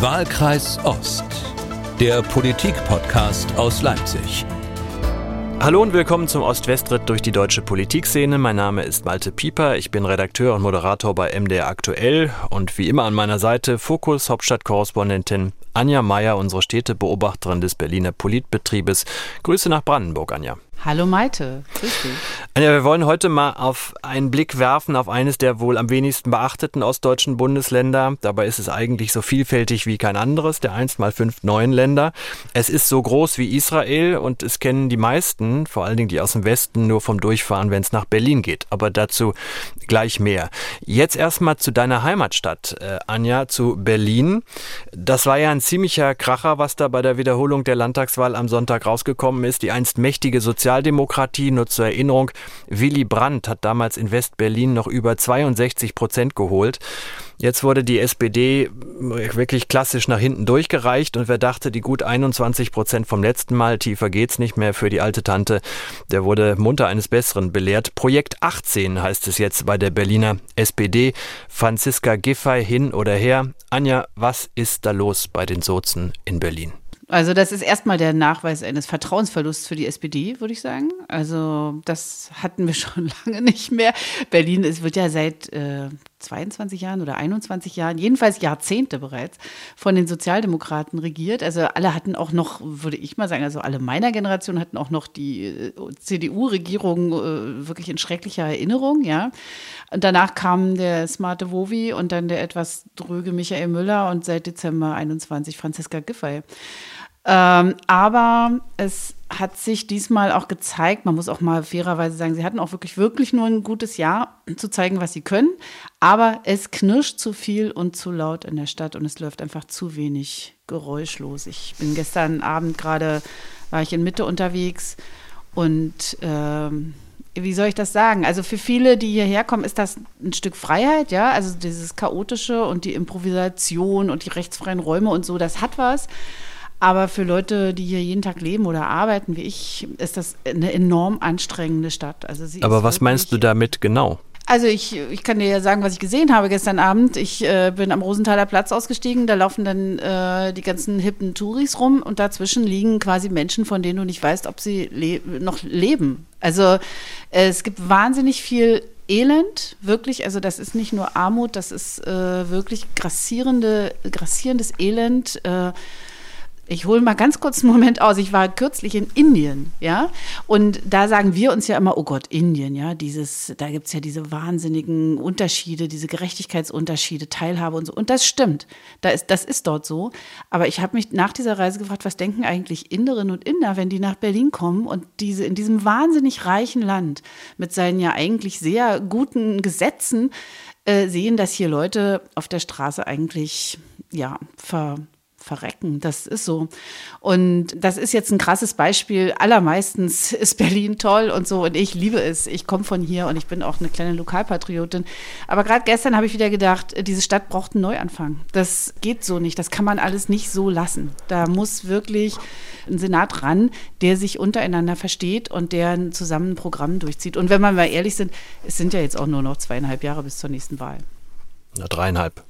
Wahlkreis Ost, der Politik-Podcast aus Leipzig. Hallo und willkommen zum Ost-West-Ritt durch die deutsche Politikszene. Mein Name ist Malte Pieper, ich bin Redakteur und Moderator bei MDR Aktuell und wie immer an meiner Seite Fokus Hauptstadtkorrespondentin Anja Meier, unsere Städtebeobachterin des Berliner Politbetriebes. Grüße nach Brandenburg, Anja. Hallo Maite, grüß dich. Anja, wir wollen heute mal auf einen Blick werfen auf eines der wohl am wenigsten beachteten ostdeutschen Bundesländer. Dabei ist es eigentlich so vielfältig wie kein anderes, der einst mal fünf neuen Länder. Es ist so groß wie Israel und es kennen die meisten, vor allen Dingen die aus dem Westen, nur vom Durchfahren, wenn es nach Berlin geht. Aber dazu gleich mehr. Jetzt erstmal zu deiner Heimatstadt, äh, Anja, zu Berlin. Das war ja ein ziemlicher Kracher, was da bei der Wiederholung der Landtagswahl am Sonntag rausgekommen ist. Die einst mächtige Sozial Sozialdemokratie. Nur zur Erinnerung, Willy Brandt hat damals in West-Berlin noch über 62 Prozent geholt. Jetzt wurde die SPD wirklich klassisch nach hinten durchgereicht und wer dachte, die gut 21 Prozent vom letzten Mal, tiefer geht's nicht mehr für die alte Tante, der wurde munter eines Besseren belehrt. Projekt 18 heißt es jetzt bei der Berliner SPD. Franziska Giffey hin oder her. Anja, was ist da los bei den Sozen in Berlin? Also das ist erstmal der Nachweis eines Vertrauensverlusts für die SPD, würde ich sagen. Also das hatten wir schon lange nicht mehr. Berlin es wird ja seit äh, 22 Jahren oder 21 Jahren, jedenfalls Jahrzehnte bereits, von den Sozialdemokraten regiert. Also alle hatten auch noch, würde ich mal sagen, also alle meiner Generation hatten auch noch die äh, CDU-Regierung äh, wirklich in schrecklicher Erinnerung, ja. Und danach kam der smarte Wovi und dann der etwas dröge Michael Müller und seit Dezember 21 Franziska Giffey. Ähm, aber es hat sich diesmal auch gezeigt, man muss auch mal fairerweise sagen, sie hatten auch wirklich, wirklich nur ein gutes Jahr zu zeigen, was sie können. Aber es knirscht zu viel und zu laut in der Stadt und es läuft einfach zu wenig geräuschlos. Ich bin gestern Abend gerade, war ich in Mitte unterwegs und ähm, wie soll ich das sagen? Also für viele, die hierher kommen, ist das ein Stück Freiheit, ja. Also dieses Chaotische und die Improvisation und die rechtsfreien Räume und so, das hat was. Aber für Leute, die hier jeden Tag leben oder arbeiten wie ich, ist das eine enorm anstrengende Stadt. Also Aber was meinst du damit genau? Also ich, ich kann dir ja sagen, was ich gesehen habe gestern Abend. Ich äh, bin am Rosenthaler Platz ausgestiegen, da laufen dann äh, die ganzen hippen Touris rum und dazwischen liegen quasi Menschen, von denen du nicht weißt, ob sie le noch leben. Also äh, es gibt wahnsinnig viel Elend, wirklich, also das ist nicht nur Armut, das ist äh, wirklich grassierende, grassierendes Elend. Ich hole mal ganz kurz einen Moment aus. Ich war kürzlich in Indien, ja, und da sagen wir uns ja immer, oh Gott, Indien, ja, dieses, da gibt es ja diese wahnsinnigen Unterschiede, diese Gerechtigkeitsunterschiede, Teilhabe und so. Und das stimmt. Da ist, das ist dort so. Aber ich habe mich nach dieser Reise gefragt, was denken eigentlich Inderinnen und Inder, wenn die nach Berlin kommen und diese in diesem wahnsinnig reichen Land mit seinen ja eigentlich sehr guten Gesetzen äh, sehen, dass hier Leute auf der Straße eigentlich ja ver verrecken. Das ist so. Und das ist jetzt ein krasses Beispiel. Allermeistens ist Berlin toll und so und ich liebe es. Ich komme von hier und ich bin auch eine kleine Lokalpatriotin. Aber gerade gestern habe ich wieder gedacht, diese Stadt braucht einen Neuanfang. Das geht so nicht. Das kann man alles nicht so lassen. Da muss wirklich ein Senat ran, der sich untereinander versteht und der zusammen ein Programm durchzieht. Und wenn wir mal ehrlich sind, es sind ja jetzt auch nur noch zweieinhalb Jahre bis zur nächsten Wahl. Na, dreieinhalb.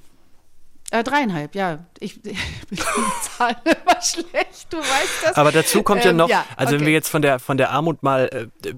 Äh, dreieinhalb, ja. Ich, ich bin die Zahl immer schlecht, du weißt das. Aber dazu kommt ähm, ja noch, ja, also okay. wenn wir jetzt von der, von der Armut mal äh,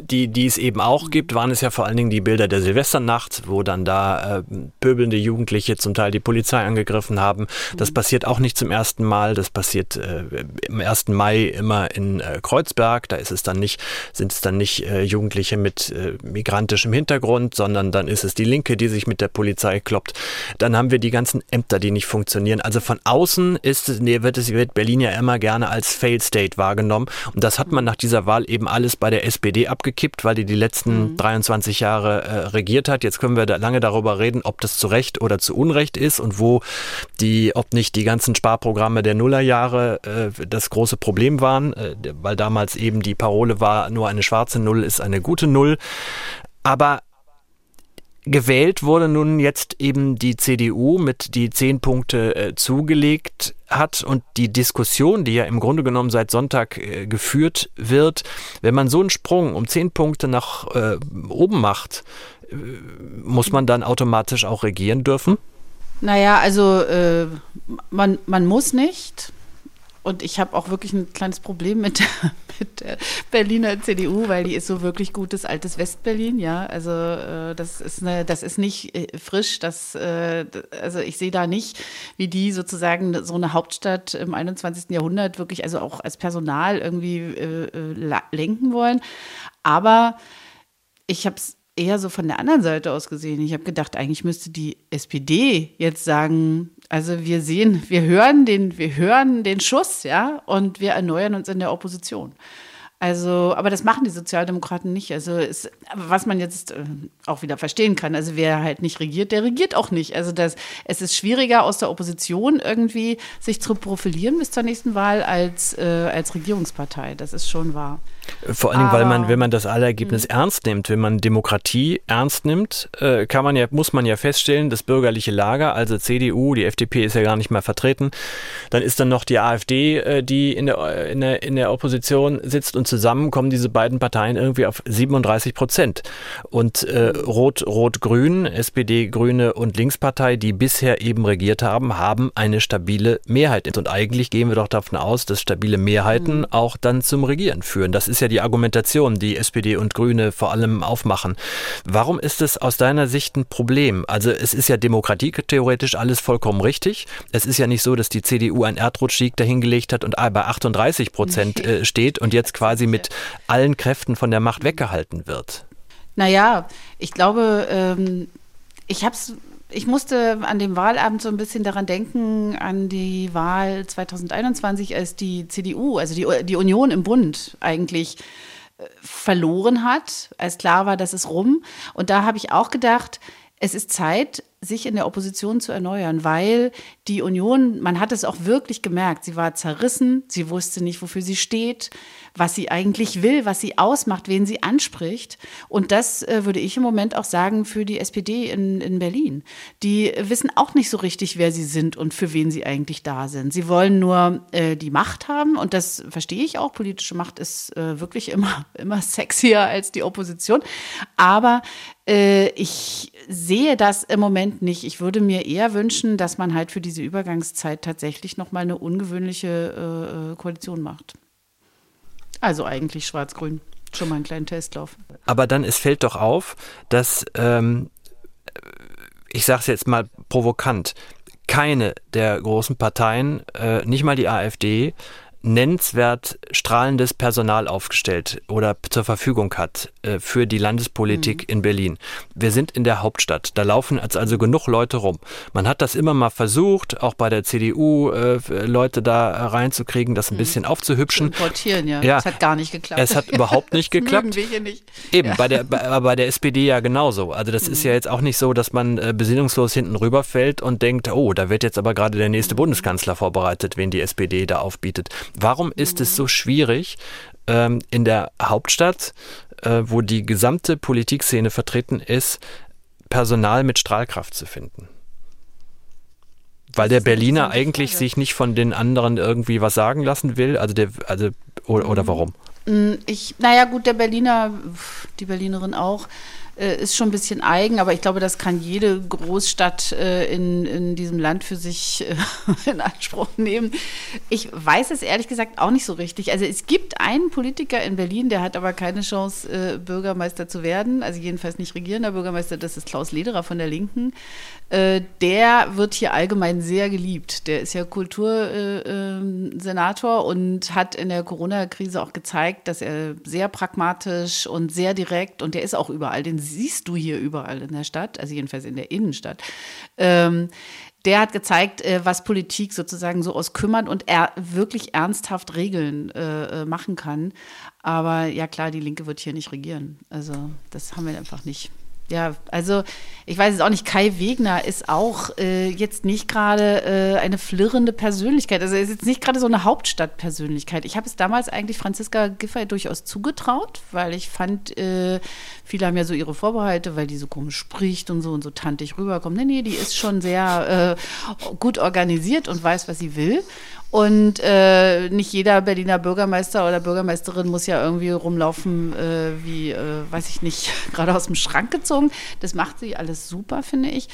die, die es eben auch gibt, waren es ja vor allen Dingen die Bilder der Silvesternacht, wo dann da äh, pöbelnde Jugendliche zum Teil die Polizei angegriffen haben. Das mhm. passiert auch nicht zum ersten Mal. Das passiert äh, im 1. Mai immer in äh, Kreuzberg. Da ist es dann nicht, sind es dann nicht äh, Jugendliche mit äh, migrantischem Hintergrund, sondern dann ist es die Linke, die sich mit der Polizei kloppt. Dann haben wir die ganzen Ämter, die nicht funktionieren. Also von außen ist es, nee, wird es wird Berlin ja immer gerne als Failed State wahrgenommen. Und das hat man nach dieser Wahl eben alles bei der SPD ab abgekippt, weil die die letzten mhm. 23 Jahre äh, regiert hat. Jetzt können wir da lange darüber reden, ob das zu Recht oder zu Unrecht ist und wo die, ob nicht die ganzen Sparprogramme der Nullerjahre äh, das große Problem waren, äh, weil damals eben die Parole war, nur eine schwarze Null ist eine gute Null. Aber Gewählt wurde nun jetzt eben die CDU mit die zehn Punkte äh, zugelegt hat und die Diskussion, die ja im Grunde genommen seit Sonntag äh, geführt wird, wenn man so einen Sprung um zehn Punkte nach äh, oben macht, äh, muss man dann automatisch auch regieren dürfen? Naja, also äh, man, man muss nicht. Und ich habe auch wirklich ein kleines Problem mit der, mit der Berliner CDU, weil die ist so wirklich gutes altes Westberlin, ja. Also äh, das ist eine, das ist nicht äh, frisch. Das, äh, also ich sehe da nicht, wie die sozusagen so eine Hauptstadt im 21. Jahrhundert wirklich, also auch als Personal irgendwie äh, äh, lenken wollen. Aber ich habe es eher so von der anderen Seite aus gesehen. Ich habe gedacht, eigentlich müsste die SPD jetzt sagen, also wir sehen, wir hören den, wir hören den Schuss, ja, und wir erneuern uns in der Opposition. Also, aber das machen die Sozialdemokraten nicht. Also, es, was man jetzt äh, auch wieder verstehen kann. Also, wer halt nicht regiert, der regiert auch nicht. Also, das, es ist schwieriger, aus der Opposition irgendwie sich zu profilieren bis zur nächsten Wahl als, äh, als Regierungspartei. Das ist schon wahr. Vor allen Dingen, weil man, wenn man das Ergebnis mhm. ernst nimmt, wenn man Demokratie ernst nimmt, äh, kann man ja, muss man ja feststellen, das bürgerliche Lager, also CDU, die FDP ist ja gar nicht mehr vertreten, dann ist dann noch die AfD, äh, die in der, in, der, in der Opposition sitzt und zusammen kommen diese beiden Parteien irgendwie auf 37 Prozent. Und äh, Rot, Rot-Grün, SPD, Grüne und Linkspartei, die bisher eben regiert haben, haben eine stabile Mehrheit. Und eigentlich gehen wir doch davon aus, dass stabile Mehrheiten mhm. auch dann zum Regieren führen. Das ist ja die Argumentation, die SPD und Grüne vor allem aufmachen. Warum ist es aus deiner Sicht ein Problem? Also es ist ja demokratietheoretisch alles vollkommen richtig. Es ist ja nicht so, dass die CDU einen Erdrutschsieg dahingelegt hat und bei 38 Prozent äh, steht und jetzt quasi mit allen Kräften von der Macht weggehalten wird. Naja, ich glaube, ähm, ich habe es ich musste an dem Wahlabend so ein bisschen daran denken, an die Wahl 2021, als die CDU, also die, die Union im Bund eigentlich äh, verloren hat, als klar war, dass es rum. Und da habe ich auch gedacht, es ist Zeit, sich in der Opposition zu erneuern, weil die Union, man hat es auch wirklich gemerkt, sie war zerrissen, sie wusste nicht, wofür sie steht was sie eigentlich will, was sie ausmacht, wen sie anspricht. Und das äh, würde ich im Moment auch sagen für die SPD in, in Berlin. Die wissen auch nicht so richtig, wer sie sind und für wen sie eigentlich da sind. Sie wollen nur äh, die Macht haben und das verstehe ich auch. Politische Macht ist äh, wirklich immer, immer sexier als die Opposition. Aber äh, ich sehe das im Moment nicht. Ich würde mir eher wünschen, dass man halt für diese Übergangszeit tatsächlich nochmal eine ungewöhnliche äh, äh, Koalition macht. Also eigentlich schwarz-grün. Schon mal einen kleinen Testlauf. Aber dann, es fällt doch auf, dass, ähm, ich sage es jetzt mal provokant, keine der großen Parteien, äh, nicht mal die AfD, nennenswert strahlendes Personal aufgestellt oder zur Verfügung hat äh, für die Landespolitik mhm. in Berlin. Wir sind in der Hauptstadt. Da laufen also genug Leute rum. Man hat das immer mal versucht, auch bei der CDU äh, Leute da reinzukriegen, das ein mhm. bisschen aufzuhübschen. Zu importieren, ja. ja. Es hat gar nicht geklappt. Es hat überhaupt nicht geklappt. wir hier nicht. Eben, ja. bei, der, bei, bei, der SPD ja genauso. Also das mhm. ist ja jetzt auch nicht so, dass man äh, besinnungslos hinten rüberfällt und denkt, oh, da wird jetzt aber gerade der nächste mhm. Bundeskanzler vorbereitet, wen die SPD da aufbietet. Warum ist es so schwierig, ähm, in der Hauptstadt, äh, wo die gesamte Politikszene vertreten ist, Personal mit Strahlkraft zu finden? Weil der Berliner eigentlich sich nicht von den anderen irgendwie was sagen lassen will, also der, also oder, oder warum? Mm, ich, naja, gut, der Berliner, die Berlinerin auch, äh, ist schon ein bisschen eigen, aber ich glaube, das kann jede Großstadt äh, in, in diesem Land für sich äh, in Anspruch nehmen. Ich weiß es ehrlich gesagt auch nicht so richtig. Also es gibt einen Politiker in Berlin, der hat aber keine Chance, äh, Bürgermeister zu werden, also jedenfalls nicht regierender Bürgermeister, das ist Klaus Lederer von der Linken. Äh, der wird hier allgemein sehr geliebt. Der ist ja Kultursenator äh, und hat in der Corona-Krise auch gezeigt, dass er sehr pragmatisch und sehr direkt und der ist auch überall, den siehst du hier überall in der Stadt, also jedenfalls in der Innenstadt. Ähm, der hat gezeigt, äh, was Politik sozusagen so aus kümmern und er wirklich ernsthaft Regeln äh, machen kann. Aber ja klar, die Linke wird hier nicht regieren. Also das haben wir einfach nicht ja, also ich weiß es auch nicht, Kai Wegner ist auch äh, jetzt nicht gerade äh, eine flirrende Persönlichkeit. Also er ist jetzt nicht gerade so eine Hauptstadtpersönlichkeit. Ich habe es damals eigentlich Franziska Giffey durchaus zugetraut, weil ich fand, äh, viele haben ja so ihre Vorbehalte, weil die so komisch spricht und so und so tantig rüberkommt. Nee, nee, die ist schon sehr äh, gut organisiert und weiß, was sie will. Und äh, nicht jeder Berliner Bürgermeister oder Bürgermeisterin muss ja irgendwie rumlaufen, äh, wie, äh, weiß ich nicht, gerade aus dem Schrank gezogen. Das macht sie alles super, finde ich.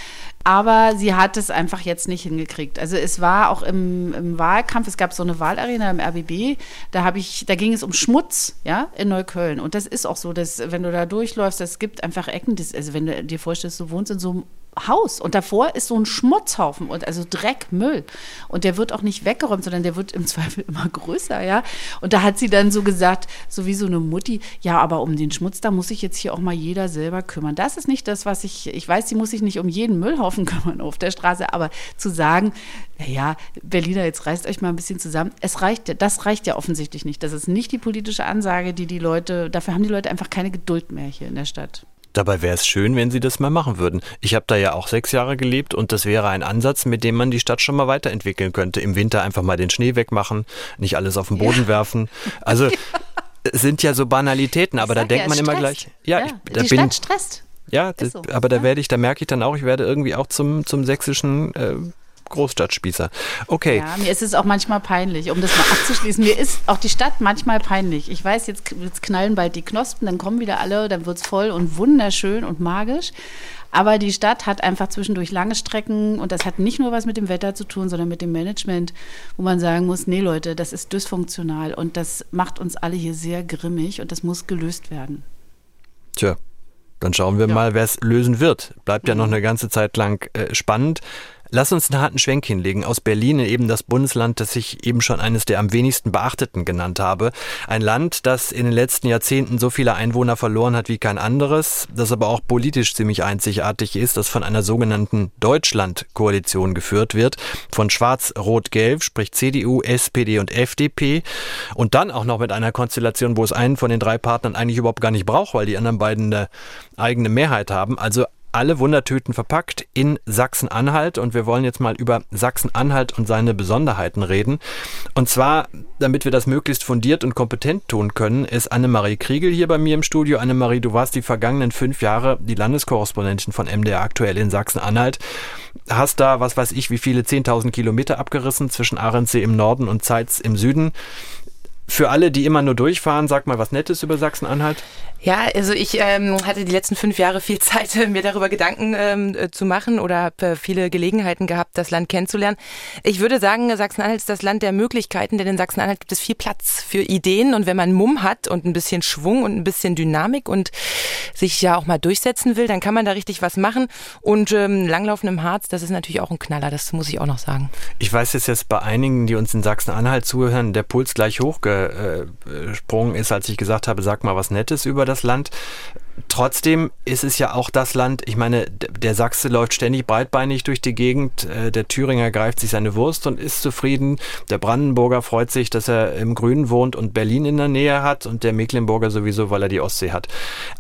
Aber sie hat es einfach jetzt nicht hingekriegt. Also es war auch im, im Wahlkampf, es gab so eine Wahlarena im RBB, da ich, da ging es um Schmutz, ja, in Neukölln. Und das ist auch so, dass wenn du da durchläufst, es gibt einfach Ecken, das, also wenn du dir vorstellst, du wohnst in so einem Haus und davor ist so ein Schmutzhaufen und also Dreck, Müll und der wird auch nicht weggeräumt, sondern der wird im Zweifel immer größer, ja. Und da hat sie dann so gesagt, so wie so eine Mutti, ja, aber um den Schmutz, da muss sich jetzt hier auch mal jeder selber kümmern. Das ist nicht das, was ich, ich weiß, sie muss sich nicht um jeden Müllhaufen kümmern auf der Straße, aber zu sagen, naja, Berliner, jetzt reißt euch mal ein bisschen zusammen. Es reicht, das reicht ja offensichtlich nicht. Das ist nicht die politische Ansage, die die Leute, dafür haben die Leute einfach keine Geduld mehr hier in der Stadt. Dabei wäre es schön, wenn sie das mal machen würden. Ich habe da ja auch sechs Jahre gelebt und das wäre ein Ansatz, mit dem man die Stadt schon mal weiterentwickeln könnte. Im Winter einfach mal den Schnee wegmachen, nicht alles auf den Boden ja. werfen. Also ja. sind ja so Banalitäten, aber da denkt ja, man immer gleich. Ja, ich, da die bin, Stadt stresst. Ja, das, so, aber da werde ich, da merke ich dann auch, ich werde irgendwie auch zum, zum sächsischen äh, Großstadtspießer. Okay. Ja, mir ist es auch manchmal peinlich, um das mal abzuschließen. Mir ist auch die Stadt manchmal peinlich. Ich weiß, jetzt, jetzt knallen bald die Knospen, dann kommen wieder alle, dann wird es voll und wunderschön und magisch. Aber die Stadt hat einfach zwischendurch lange Strecken und das hat nicht nur was mit dem Wetter zu tun, sondern mit dem Management, wo man sagen muss, nee Leute, das ist dysfunktional und das macht uns alle hier sehr grimmig und das muss gelöst werden. Tja, dann schauen wir ja. mal, wer es lösen wird. Bleibt ja noch mhm. eine ganze Zeit lang äh, spannend. Lass uns einen harten Schwenk hinlegen aus Berlin in eben das Bundesland, das ich eben schon eines der am wenigsten beachteten genannt habe. Ein Land, das in den letzten Jahrzehnten so viele Einwohner verloren hat wie kein anderes, das aber auch politisch ziemlich einzigartig ist, das von einer sogenannten Deutschland-Koalition geführt wird, von Schwarz-Rot-Gelb, sprich CDU, SPD und FDP und dann auch noch mit einer Konstellation, wo es einen von den drei Partnern eigentlich überhaupt gar nicht braucht, weil die anderen beiden eine eigene Mehrheit haben. Also alle Wundertüten verpackt in Sachsen-Anhalt und wir wollen jetzt mal über Sachsen-Anhalt und seine Besonderheiten reden. Und zwar, damit wir das möglichst fundiert und kompetent tun können, ist Annemarie Kriegel hier bei mir im Studio. Annemarie, du warst die vergangenen fünf Jahre die Landeskorrespondentin von MDR aktuell in Sachsen-Anhalt. Hast da, was weiß ich, wie viele 10.000 Kilometer abgerissen zwischen Ahrensee im Norden und Zeitz im Süden. Für alle, die immer nur durchfahren, sag mal was Nettes über Sachsen-Anhalt. Ja, also ich ähm, hatte die letzten fünf Jahre viel Zeit, mir darüber Gedanken ähm, äh, zu machen oder habe äh, viele Gelegenheiten gehabt, das Land kennenzulernen. Ich würde sagen, Sachsen-Anhalt ist das Land der Möglichkeiten, denn in Sachsen-Anhalt gibt es viel Platz für Ideen und wenn man Mumm hat und ein bisschen Schwung und ein bisschen Dynamik und sich ja auch mal durchsetzen will, dann kann man da richtig was machen. Und ähm, Langlaufen im Harz, das ist natürlich auch ein Knaller, das muss ich auch noch sagen. Ich weiß jetzt, jetzt bei einigen, die uns in Sachsen-Anhalt zuhören, der Puls gleich hochge gesprungen ist, als ich gesagt habe, sag mal was Nettes über das Land. Trotzdem ist es ja auch das Land, ich meine, der Sachse läuft ständig breitbeinig durch die Gegend, äh, der Thüringer greift sich seine Wurst und ist zufrieden, der Brandenburger freut sich, dass er im Grünen wohnt und Berlin in der Nähe hat und der Mecklenburger sowieso, weil er die Ostsee hat.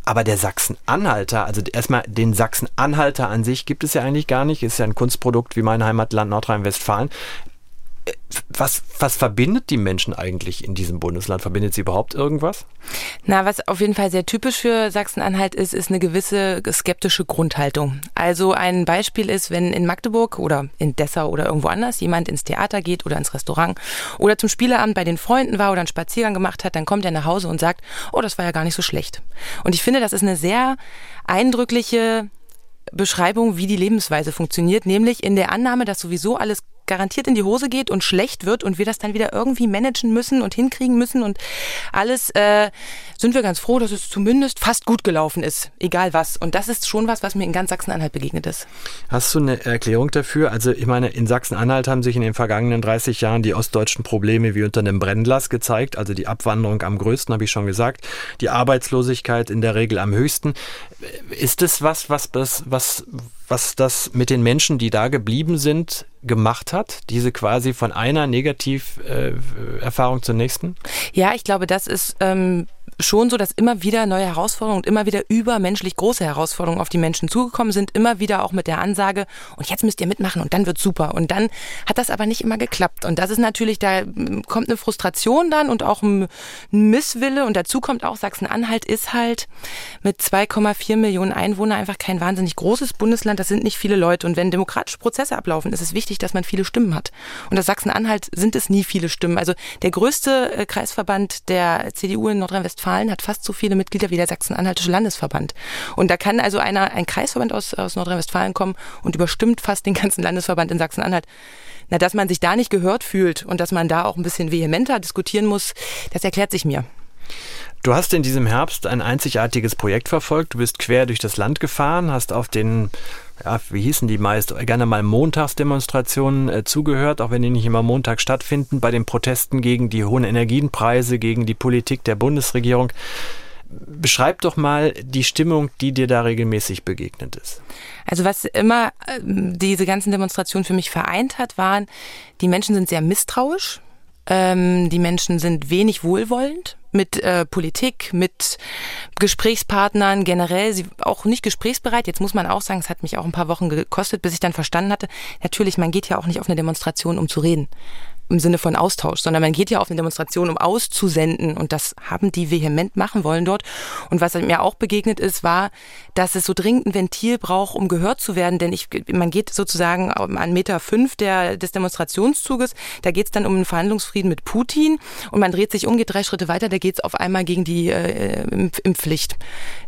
Aber der Sachsen-Anhalter, also erstmal den Sachsen-Anhalter an sich gibt es ja eigentlich gar nicht, ist ja ein Kunstprodukt wie mein Heimatland Nordrhein-Westfalen was, was verbindet die Menschen eigentlich in diesem Bundesland? Verbindet sie überhaupt irgendwas? Na, was auf jeden Fall sehr typisch für Sachsen-Anhalt ist, ist eine gewisse skeptische Grundhaltung. Also ein Beispiel ist, wenn in Magdeburg oder in Dessau oder irgendwo anders jemand ins Theater geht oder ins Restaurant oder zum Spieleabend bei den Freunden war oder einen Spaziergang gemacht hat, dann kommt er nach Hause und sagt, oh, das war ja gar nicht so schlecht. Und ich finde, das ist eine sehr eindrückliche Beschreibung, wie die Lebensweise funktioniert, nämlich in der Annahme, dass sowieso alles garantiert in die Hose geht und schlecht wird und wir das dann wieder irgendwie managen müssen und hinkriegen müssen und alles, äh, sind wir ganz froh, dass es zumindest fast gut gelaufen ist, egal was. Und das ist schon was, was mir in ganz Sachsen-Anhalt begegnet ist. Hast du eine Erklärung dafür? Also ich meine, in Sachsen-Anhalt haben sich in den vergangenen 30 Jahren die ostdeutschen Probleme wie unter einem Brennglas gezeigt, also die Abwanderung am größten, habe ich schon gesagt, die Arbeitslosigkeit in der Regel am höchsten. Ist es was, was, was, was was das mit den Menschen, die da geblieben sind, gemacht hat? Diese quasi von einer Negativerfahrung äh, zur nächsten? Ja, ich glaube, das ist ähm, schon so, dass immer wieder neue Herausforderungen und immer wieder übermenschlich große Herausforderungen auf die Menschen zugekommen sind, immer wieder auch mit der Ansage, und jetzt müsst ihr mitmachen und dann wird super. Und dann hat das aber nicht immer geklappt. Und das ist natürlich, da kommt eine Frustration dann und auch ein Misswille. Und dazu kommt auch, Sachsen-Anhalt ist halt mit 2,4 Millionen Einwohnern einfach kein wahnsinnig großes Bundesland. Das sind nicht viele Leute. Und wenn demokratische Prozesse ablaufen, ist es wichtig, dass man viele Stimmen hat. Und das Sachsen-Anhalt sind es nie viele Stimmen. Also der größte äh, Kreisverband der CDU in Nordrhein-Westfalen hat fast so viele Mitglieder wie der Sachsen-Anhaltische Landesverband. Und da kann also einer, ein Kreisverband aus, aus Nordrhein-Westfalen kommen und überstimmt fast den ganzen Landesverband in Sachsen-Anhalt. Na, dass man sich da nicht gehört fühlt und dass man da auch ein bisschen vehementer diskutieren muss, das erklärt sich mir. Du hast in diesem Herbst ein einzigartiges Projekt verfolgt. Du bist quer durch das Land gefahren, hast auf den, ja, wie hießen die meist, gerne mal Montagsdemonstrationen äh, zugehört, auch wenn die nicht immer Montag stattfinden, bei den Protesten gegen die hohen Energienpreise, gegen die Politik der Bundesregierung. Beschreib doch mal die Stimmung, die dir da regelmäßig begegnet ist. Also was immer äh, diese ganzen Demonstrationen für mich vereint hat, waren, die Menschen sind sehr misstrauisch, ähm, die Menschen sind wenig wohlwollend mit äh, Politik, mit Gesprächspartnern generell, sie auch nicht gesprächsbereit. Jetzt muss man auch sagen, es hat mich auch ein paar Wochen gekostet, bis ich dann verstanden hatte, natürlich, man geht ja auch nicht auf eine Demonstration, um zu reden im Sinne von Austausch, sondern man geht ja auf eine Demonstration, um auszusenden. Und das haben die vehement machen wollen dort. Und was mir auch begegnet ist, war, dass es so dringend ein Ventil braucht, um gehört zu werden, denn ich, man geht sozusagen an Meter fünf der, des Demonstrationszuges, da geht es dann um einen Verhandlungsfrieden mit Putin. Und man dreht sich um, geht drei Schritte weiter, da geht es auf einmal gegen die äh, Impfpflicht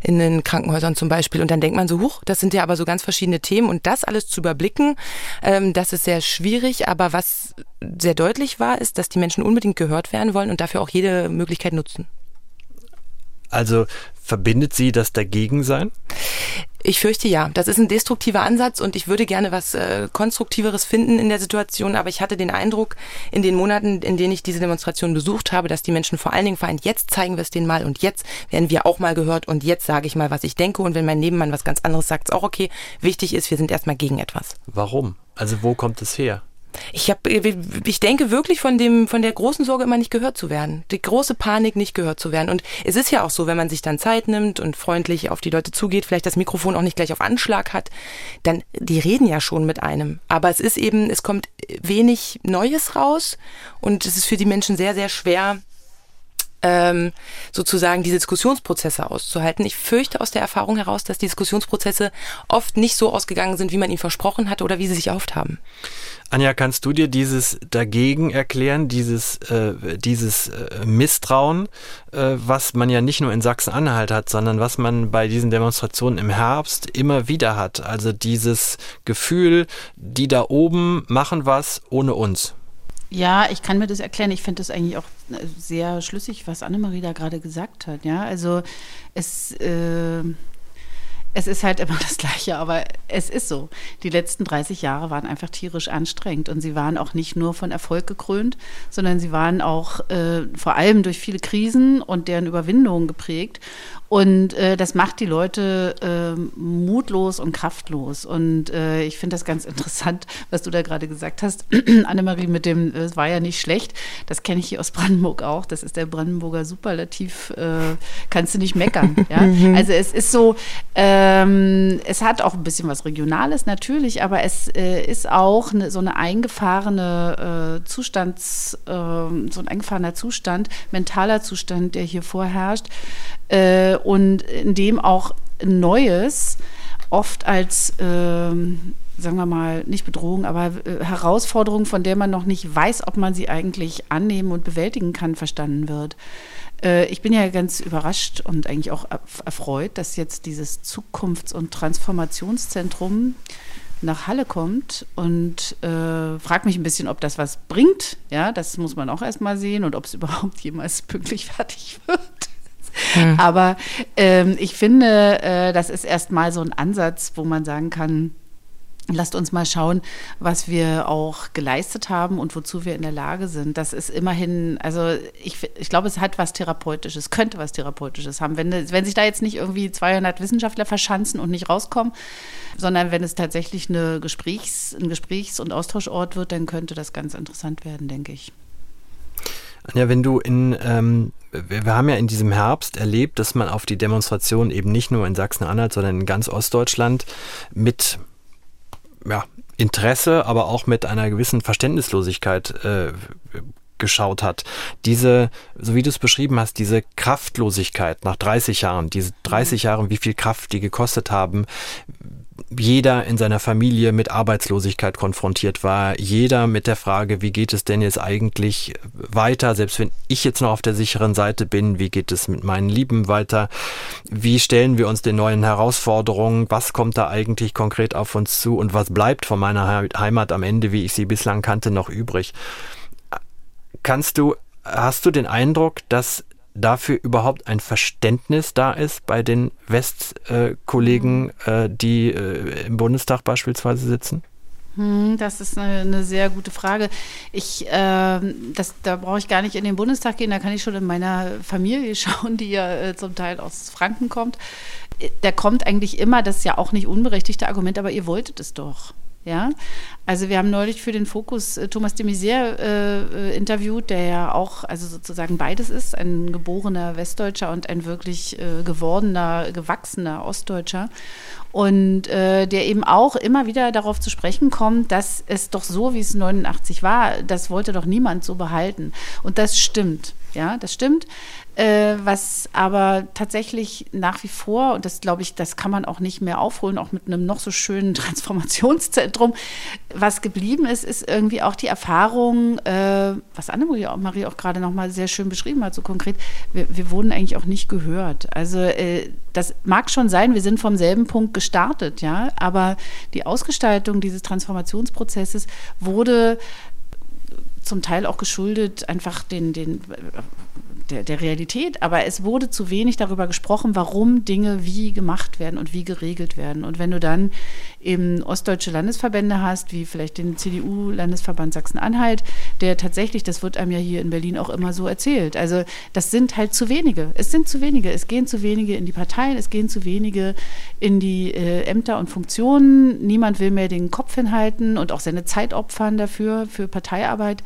in den Krankenhäusern zum Beispiel. Und dann denkt man so, huch, das sind ja aber so ganz verschiedene Themen. Und das alles zu überblicken, ähm, das ist sehr schwierig, aber was sehr deutlich war, ist, dass die Menschen unbedingt gehört werden wollen und dafür auch jede Möglichkeit nutzen. Also verbindet sie das Dagegensein? Ich fürchte ja. Das ist ein destruktiver Ansatz und ich würde gerne was äh, Konstruktiveres finden in der Situation. Aber ich hatte den Eindruck in den Monaten, in denen ich diese Demonstration besucht habe, dass die Menschen vor allen Dingen vereint, jetzt zeigen wir es denen mal und jetzt werden wir auch mal gehört und jetzt sage ich mal, was ich denke. Und wenn mein Nebenmann was ganz anderes sagt, ist auch okay. Wichtig ist, wir sind erstmal gegen etwas. Warum? Also wo kommt es her? Ich, hab, ich denke wirklich von, dem, von der großen Sorge immer nicht gehört zu werden. Die große Panik nicht gehört zu werden. Und es ist ja auch so, wenn man sich dann Zeit nimmt und freundlich auf die Leute zugeht, vielleicht das Mikrofon auch nicht gleich auf Anschlag hat, dann, die reden ja schon mit einem. Aber es ist eben, es kommt wenig Neues raus und es ist für die Menschen sehr, sehr schwer, ähm, sozusagen diese Diskussionsprozesse auszuhalten. Ich fürchte aus der Erfahrung heraus, dass die Diskussionsprozesse oft nicht so ausgegangen sind, wie man ihnen versprochen hatte oder wie sie sich oft haben. Anja, kannst du dir dieses dagegen erklären, dieses, äh, dieses äh, Misstrauen, äh, was man ja nicht nur in Sachsen-Anhalt hat, sondern was man bei diesen Demonstrationen im Herbst immer wieder hat? Also dieses Gefühl, die da oben machen was ohne uns. Ja, ich kann mir das erklären. Ich finde das eigentlich auch äh, sehr schlüssig, was Annemarie da gerade gesagt hat. Ja, also es, äh, es ist halt immer das Gleiche, aber es ist so. Die letzten 30 Jahre waren einfach tierisch anstrengend und sie waren auch nicht nur von Erfolg gekrönt, sondern sie waren auch äh, vor allem durch viele Krisen und deren Überwindungen geprägt. Und äh, das macht die Leute äh, mutlos und kraftlos. Und äh, ich finde das ganz interessant, was du da gerade gesagt hast, Annemarie, mit dem, es war ja nicht schlecht. Das kenne ich hier aus Brandenburg auch. Das ist der Brandenburger Superlativ. Äh, kannst du nicht meckern. ja? Mhm. Also es ist so, ähm, es hat auch ein bisschen was Regionales natürlich, aber es äh, ist auch eine, so eine eingefahrene äh, Zustands, ähm, so ein eingefahrener Zustand, mentaler Zustand, der hier vorherrscht äh, und in dem auch Neues oft als, ähm, sagen wir mal, nicht Bedrohung, aber äh, Herausforderung, von der man noch nicht weiß, ob man sie eigentlich annehmen und bewältigen kann, verstanden wird. Äh, ich bin ja ganz überrascht und eigentlich auch erfreut, dass jetzt dieses Zukunfts- und Transformationszentrum nach Halle kommt und äh, fragt mich ein bisschen, ob das was bringt. Ja, das muss man auch erstmal sehen und ob es überhaupt jemals pünktlich fertig wird. Mhm. Aber ähm, ich finde, äh, das ist erstmal so ein Ansatz, wo man sagen kann, Lasst uns mal schauen, was wir auch geleistet haben und wozu wir in der Lage sind. Das ist immerhin, also ich, ich glaube, es hat was Therapeutisches, könnte was Therapeutisches haben. Wenn, wenn sich da jetzt nicht irgendwie 200 Wissenschaftler verschanzen und nicht rauskommen, sondern wenn es tatsächlich eine Gesprächs-, ein Gesprächs- und Austauschort wird, dann könnte das ganz interessant werden, denke ich. Ja, wenn du in, ähm, wir haben ja in diesem Herbst erlebt, dass man auf die Demonstration eben nicht nur in Sachsen-Anhalt, sondern in ganz Ostdeutschland mit ja, Interesse, aber auch mit einer gewissen Verständnislosigkeit äh, geschaut hat. Diese, so wie du es beschrieben hast, diese Kraftlosigkeit nach 30 Jahren, diese 30 Jahre, wie viel Kraft die gekostet haben, jeder in seiner Familie mit Arbeitslosigkeit konfrontiert war, jeder mit der Frage, wie geht es denn jetzt eigentlich weiter, selbst wenn ich jetzt noch auf der sicheren Seite bin, wie geht es mit meinen Lieben weiter, wie stellen wir uns den neuen Herausforderungen, was kommt da eigentlich konkret auf uns zu? Und was bleibt von meiner Heimat am Ende, wie ich sie bislang kannte, noch übrig. Kannst du, hast du den Eindruck, dass dafür überhaupt ein Verständnis da ist bei den Westkollegen, äh, die äh, im Bundestag beispielsweise sitzen? Hm, das ist eine, eine, sehr gute Frage. Ich, äh, das, da brauche ich gar nicht in den Bundestag gehen, da kann ich schon in meiner Familie schauen, die ja äh, zum Teil aus Franken kommt. Äh, da kommt eigentlich immer, das ist ja auch nicht unberechtigte Argument, aber ihr wolltet es doch. Ja, also wir haben neulich für den Fokus äh, Thomas de Maizière äh, äh, interviewt, der ja auch, also sozusagen beides ist, ein geborener Westdeutscher und ein wirklich äh, gewordener, gewachsener Ostdeutscher. Und äh, der eben auch immer wieder darauf zu sprechen kommt, dass es doch so, wie es 89 war, das wollte doch niemand so behalten. Und das stimmt. Ja, das stimmt. Äh, was aber tatsächlich nach wie vor, und das glaube ich, das kann man auch nicht mehr aufholen, auch mit einem noch so schönen Transformationszentrum, was geblieben ist, ist irgendwie auch die Erfahrung, äh, was Annemarie auch, Marie auch gerade nochmal sehr schön beschrieben hat, so konkret, wir, wir wurden eigentlich auch nicht gehört. Also äh, das mag schon sein, wir sind vom selben Punkt gestartet, ja, aber die Ausgestaltung dieses Transformationsprozesses wurde zum Teil auch geschuldet einfach den, den der, der Realität, aber es wurde zu wenig darüber gesprochen, warum Dinge wie gemacht werden und wie geregelt werden. Und wenn du dann eben ostdeutsche Landesverbände hast, wie vielleicht den CDU-Landesverband Sachsen-Anhalt, der tatsächlich, das wird einem ja hier in Berlin auch immer so erzählt. Also das sind halt zu wenige. Es sind zu wenige. Es gehen zu wenige in die Parteien, es gehen zu wenige in die äh, Ämter und Funktionen. Niemand will mehr den Kopf hinhalten und auch seine Zeit opfern dafür, für Parteiarbeit.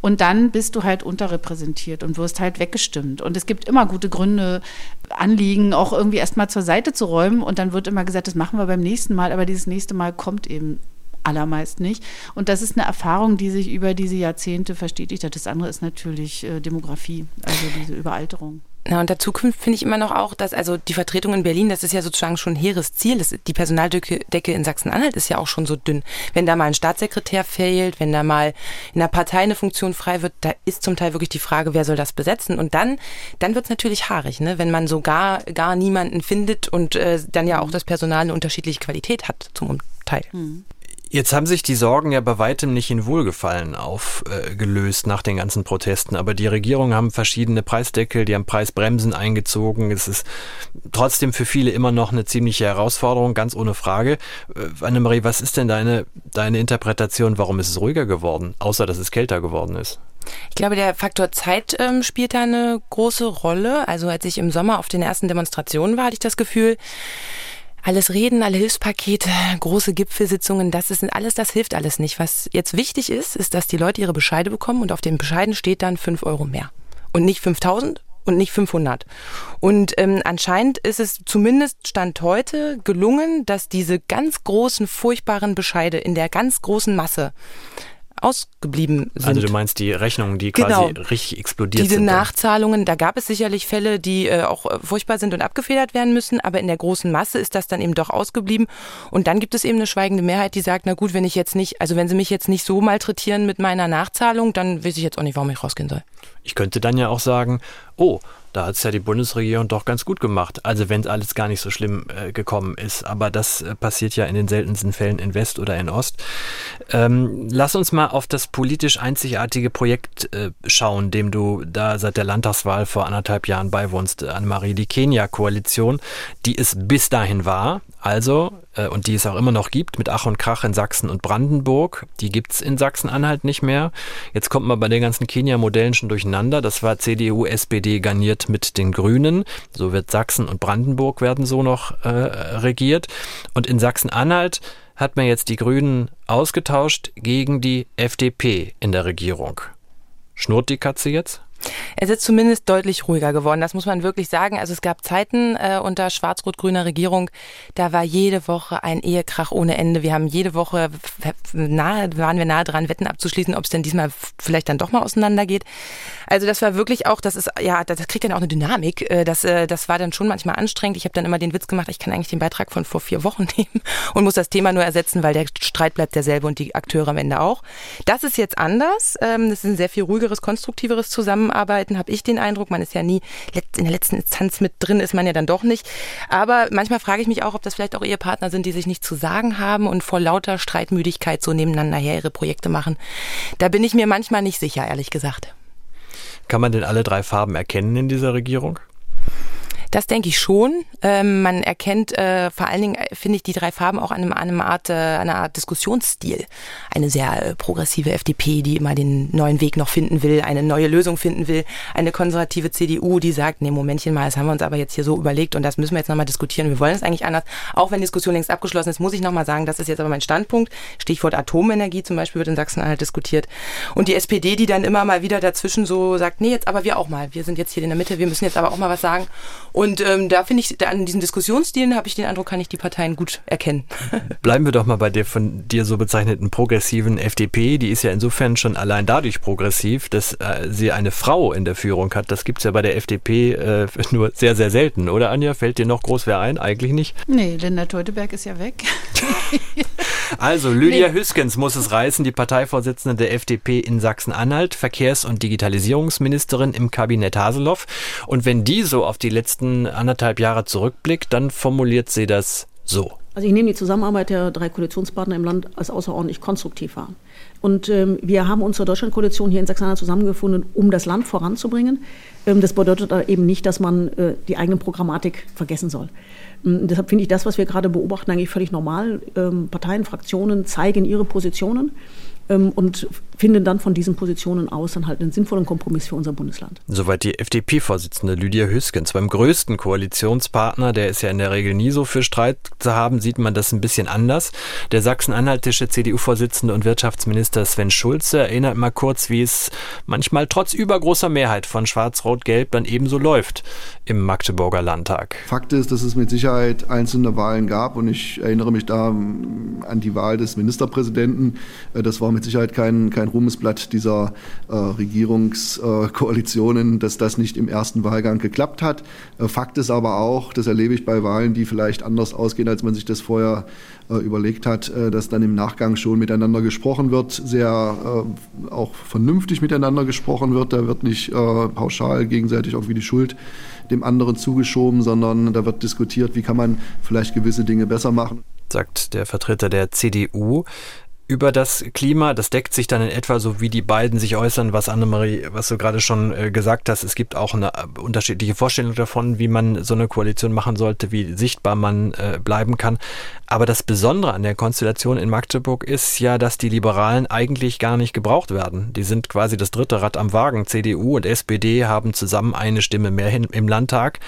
Und dann bist du halt unterrepräsentiert und wirst halt weggestimmt. Und es gibt immer gute Gründe, Anliegen auch irgendwie erstmal zur Seite zu räumen. Und dann wird immer gesagt, das machen wir beim nächsten Mal, aber dieses nächste Mal kommt eben allermeist nicht. Und das ist eine Erfahrung, die sich über diese Jahrzehnte verstetigt hat. Das andere ist natürlich äh, Demografie, also diese Überalterung. Na, und der Zukunft finde ich immer noch auch, dass also die Vertretung in Berlin, das ist ja sozusagen schon ein hehres Ziel. Das, die Personaldecke in Sachsen-Anhalt ist ja auch schon so dünn. Wenn da mal ein Staatssekretär fehlt, wenn da mal in der Partei eine Funktion frei wird, da ist zum Teil wirklich die Frage, wer soll das besetzen? Und dann, dann wird es natürlich haarig, ne? wenn man so gar, gar niemanden findet und äh, dann ja auch das Personal eine unterschiedliche Qualität hat zum Teil. Mhm. Jetzt haben sich die Sorgen ja bei weitem nicht in Wohlgefallen aufgelöst nach den ganzen Protesten, aber die Regierungen haben verschiedene Preisdeckel, die haben Preisbremsen eingezogen. Es ist trotzdem für viele immer noch eine ziemliche Herausforderung, ganz ohne Frage. Äh, Annemarie, was ist denn deine, deine Interpretation, warum ist es ruhiger geworden, außer dass es kälter geworden ist? Ich glaube, der Faktor Zeit ähm, spielt da eine große Rolle. Also als ich im Sommer auf den ersten Demonstrationen war, hatte ich das Gefühl, alles Reden, alle Hilfspakete, große Gipfelsitzungen, das ist alles, das hilft alles nicht. Was jetzt wichtig ist, ist, dass die Leute ihre Bescheide bekommen und auf den Bescheiden steht dann fünf Euro mehr. Und nicht 5000 und nicht 500. Und ähm, anscheinend ist es zumindest Stand heute gelungen, dass diese ganz großen, furchtbaren Bescheide in der ganz großen Masse ausgeblieben sind. Also du meinst die Rechnungen, die genau. quasi richtig explodiert Diese sind. Diese Nachzahlungen, da gab es sicherlich Fälle, die äh, auch äh, furchtbar sind und abgefedert werden müssen, aber in der großen Masse ist das dann eben doch ausgeblieben. Und dann gibt es eben eine schweigende Mehrheit, die sagt, na gut, wenn ich jetzt nicht, also wenn sie mich jetzt nicht so malträtieren mit meiner Nachzahlung, dann weiß ich jetzt auch nicht, warum ich rausgehen soll. Ich könnte dann ja auch sagen, oh, da hat es ja die Bundesregierung doch ganz gut gemacht. Also wenn es alles gar nicht so schlimm äh, gekommen ist. Aber das äh, passiert ja in den seltensten Fällen in West oder in Ost. Ähm, lass uns mal auf das politisch einzigartige Projekt äh, schauen, dem du da seit der Landtagswahl vor anderthalb Jahren beiwohnst, Annemarie, die Kenia-Koalition, die es bis dahin war. Also äh, und die es auch immer noch gibt, mit Ach und Krach in Sachsen und Brandenburg. Die gibt es in Sachsen-Anhalt nicht mehr. Jetzt kommt man bei den ganzen Kenia-Modellen schon durcheinander. Das war CDU, SPD garniert mit den Grünen. So wird Sachsen und Brandenburg werden so noch äh, regiert. Und in Sachsen-Anhalt hat man jetzt die Grünen ausgetauscht gegen die FDP in der Regierung. Schnurrt die Katze jetzt? Es ist zumindest deutlich ruhiger geworden, das muss man wirklich sagen. Also es gab Zeiten äh, unter schwarz-rot-grüner Regierung, da war jede Woche ein Ehekrach ohne Ende. Wir haben jede Woche nahe, waren wir nahe dran, Wetten abzuschließen, ob es denn diesmal vielleicht dann doch mal auseinandergeht. Also das war wirklich auch, das ist, ja, das kriegt dann auch eine Dynamik. Äh, das, äh, das war dann schon manchmal anstrengend. Ich habe dann immer den Witz gemacht, ich kann eigentlich den Beitrag von vor vier Wochen nehmen und muss das Thema nur ersetzen, weil der Streit bleibt derselbe und die Akteure am Ende auch. Das ist jetzt anders. Ähm, das ist ein sehr viel ruhigeres, konstruktiveres Zusammenarbeiten, habe ich den Eindruck. Man ist ja nie in der letzten Instanz mit drin, ist man ja dann doch nicht. Aber manchmal frage ich mich auch, ob das vielleicht auch Ehepartner sind, die sich nicht zu sagen haben und vor lauter Streitmüdigkeit so nebeneinander her ihre Projekte machen. Da bin ich mir manchmal nicht sicher, ehrlich gesagt. Kann man denn alle drei Farben erkennen in dieser Regierung? Das denke ich schon. Ähm, man erkennt äh, vor allen Dingen, äh, finde ich, die drei Farben auch an einem, einem Art, äh, einer Art Diskussionsstil. Eine sehr äh, progressive FDP, die immer den neuen Weg noch finden will, eine neue Lösung finden will. Eine konservative CDU, die sagt, nee, Momentchen mal, das haben wir uns aber jetzt hier so überlegt und das müssen wir jetzt nochmal diskutieren. Wir wollen es eigentlich anders. Auch wenn die Diskussion längst abgeschlossen ist, muss ich nochmal sagen, das ist jetzt aber mein Standpunkt. Stichwort Atomenergie zum Beispiel wird in Sachsen-Anhalt diskutiert. Und die SPD, die dann immer mal wieder dazwischen so sagt, nee, jetzt aber wir auch mal. Wir sind jetzt hier in der Mitte, wir müssen jetzt aber auch mal was sagen. Und ähm, da finde ich, an diesen Diskussionsstilen habe ich den Eindruck, kann ich die Parteien gut erkennen. Bleiben wir doch mal bei der von dir so bezeichneten progressiven FDP. Die ist ja insofern schon allein dadurch progressiv, dass äh, sie eine Frau in der Führung hat. Das gibt es ja bei der FDP äh, nur sehr, sehr selten, oder Anja? Fällt dir noch groß wer ein? Eigentlich nicht. Nee, Linda Teuteberg ist ja weg. also, Lydia nee. Hüskens muss es reißen, die Parteivorsitzende der FDP in Sachsen-Anhalt, Verkehrs- und Digitalisierungsministerin im Kabinett Haseloff. Und wenn die so auf die letzten letzten anderthalb Jahre zurückblickt, dann formuliert sie das so. Also ich nehme die Zusammenarbeit der drei Koalitionspartner im Land als außerordentlich konstruktiv wahr. Und ähm, wir haben uns zur Deutschlandkoalition hier in Sachsen-Anhalt zusammengefunden, um das Land voranzubringen. Ähm, das bedeutet eben nicht, dass man äh, die eigene Programmatik vergessen soll. Ähm, deshalb finde ich das, was wir gerade beobachten, eigentlich völlig normal. Ähm, Parteien, Fraktionen zeigen ihre Positionen ähm, und finden dann von diesen Positionen aus dann halt einen sinnvollen Kompromiss für unser Bundesland. Soweit die FDP-Vorsitzende Lydia Hüskens. Beim größten Koalitionspartner, der ist ja in der Regel nie so für Streit zu haben, sieht man das ein bisschen anders. Der sachsen-anhaltische CDU-Vorsitzende und Wirtschaftsminister Sven Schulze erinnert mal kurz, wie es manchmal trotz übergroßer Mehrheit von Schwarz-Rot-Gelb dann ebenso läuft im Magdeburger Landtag. Fakt ist, dass es mit Sicherheit einzelne Wahlen gab und ich erinnere mich da an die Wahl des Ministerpräsidenten. Äh, das war mit Sicherheit kein, kein Ruhmesblatt dieser äh, Regierungskoalitionen, dass das nicht im ersten Wahlgang geklappt hat. Äh, Fakt ist aber auch, das erlebe ich bei Wahlen, die vielleicht anders ausgehen, als man sich das vorher äh, überlegt hat, äh, dass dann im Nachgang schon miteinander gesprochen wird, sehr auch vernünftig miteinander gesprochen wird. Da wird nicht pauschal gegenseitig irgendwie die Schuld dem anderen zugeschoben, sondern da wird diskutiert, wie kann man vielleicht gewisse Dinge besser machen. Sagt der Vertreter der CDU über das Klima. Das deckt sich dann in etwa so, wie die beiden sich äußern, was Annemarie, was du gerade schon äh, gesagt hast. Es gibt auch eine äh, unterschiedliche Vorstellung davon, wie man so eine Koalition machen sollte, wie sichtbar man äh, bleiben kann. Aber das Besondere an der Konstellation in Magdeburg ist ja, dass die Liberalen eigentlich gar nicht gebraucht werden. Die sind quasi das dritte Rad am Wagen. CDU und SPD haben zusammen eine Stimme mehr im Landtag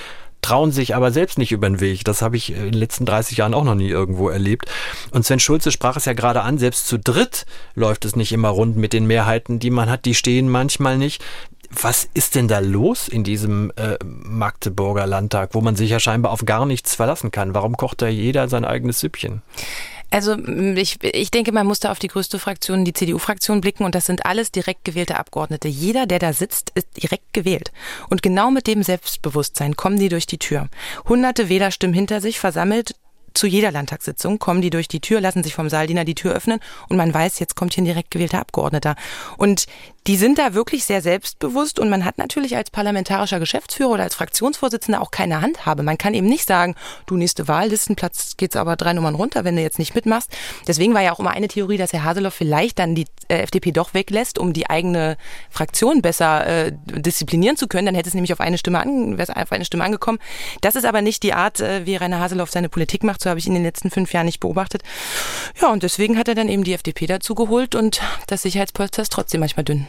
trauen sich aber selbst nicht über den Weg. Das habe ich in den letzten 30 Jahren auch noch nie irgendwo erlebt. Und Sven Schulze sprach es ja gerade an, selbst zu dritt läuft es nicht immer rund mit den Mehrheiten, die man hat. Die stehen manchmal nicht. Was ist denn da los in diesem äh, Magdeburger Landtag, wo man sich ja scheinbar auf gar nichts verlassen kann? Warum kocht da jeder sein eigenes Süppchen? Also ich, ich denke, man muss da auf die größte Fraktion, die CDU-Fraktion blicken und das sind alles direkt gewählte Abgeordnete. Jeder, der da sitzt, ist direkt gewählt. Und genau mit dem Selbstbewusstsein kommen die durch die Tür. Hunderte Wählerstimmen hinter sich versammelt, zu jeder Landtagssitzung kommen die durch die Tür, lassen sich vom Saaldiener die Tür öffnen und man weiß, jetzt kommt hier ein direkt gewählter Abgeordneter. Und die sind da wirklich sehr selbstbewusst und man hat natürlich als parlamentarischer Geschäftsführer oder als Fraktionsvorsitzender auch keine Handhabe. Man kann eben nicht sagen, du nächste Wahllistenplatz geht's aber drei Nummern runter, wenn du jetzt nicht mitmachst. Deswegen war ja auch immer eine Theorie, dass Herr Haseloff vielleicht dann die äh, FDP doch weglässt, um die eigene Fraktion besser äh, disziplinieren zu können. Dann hätte es nämlich auf eine Stimme an, wäre auf eine Stimme angekommen. Das ist aber nicht die Art, äh, wie Rainer Haseloff seine Politik macht. So habe ich ihn in den letzten fünf Jahren nicht beobachtet. Ja, und deswegen hat er dann eben die FDP dazu geholt und das Sicherheitspolster ist trotzdem manchmal dünn.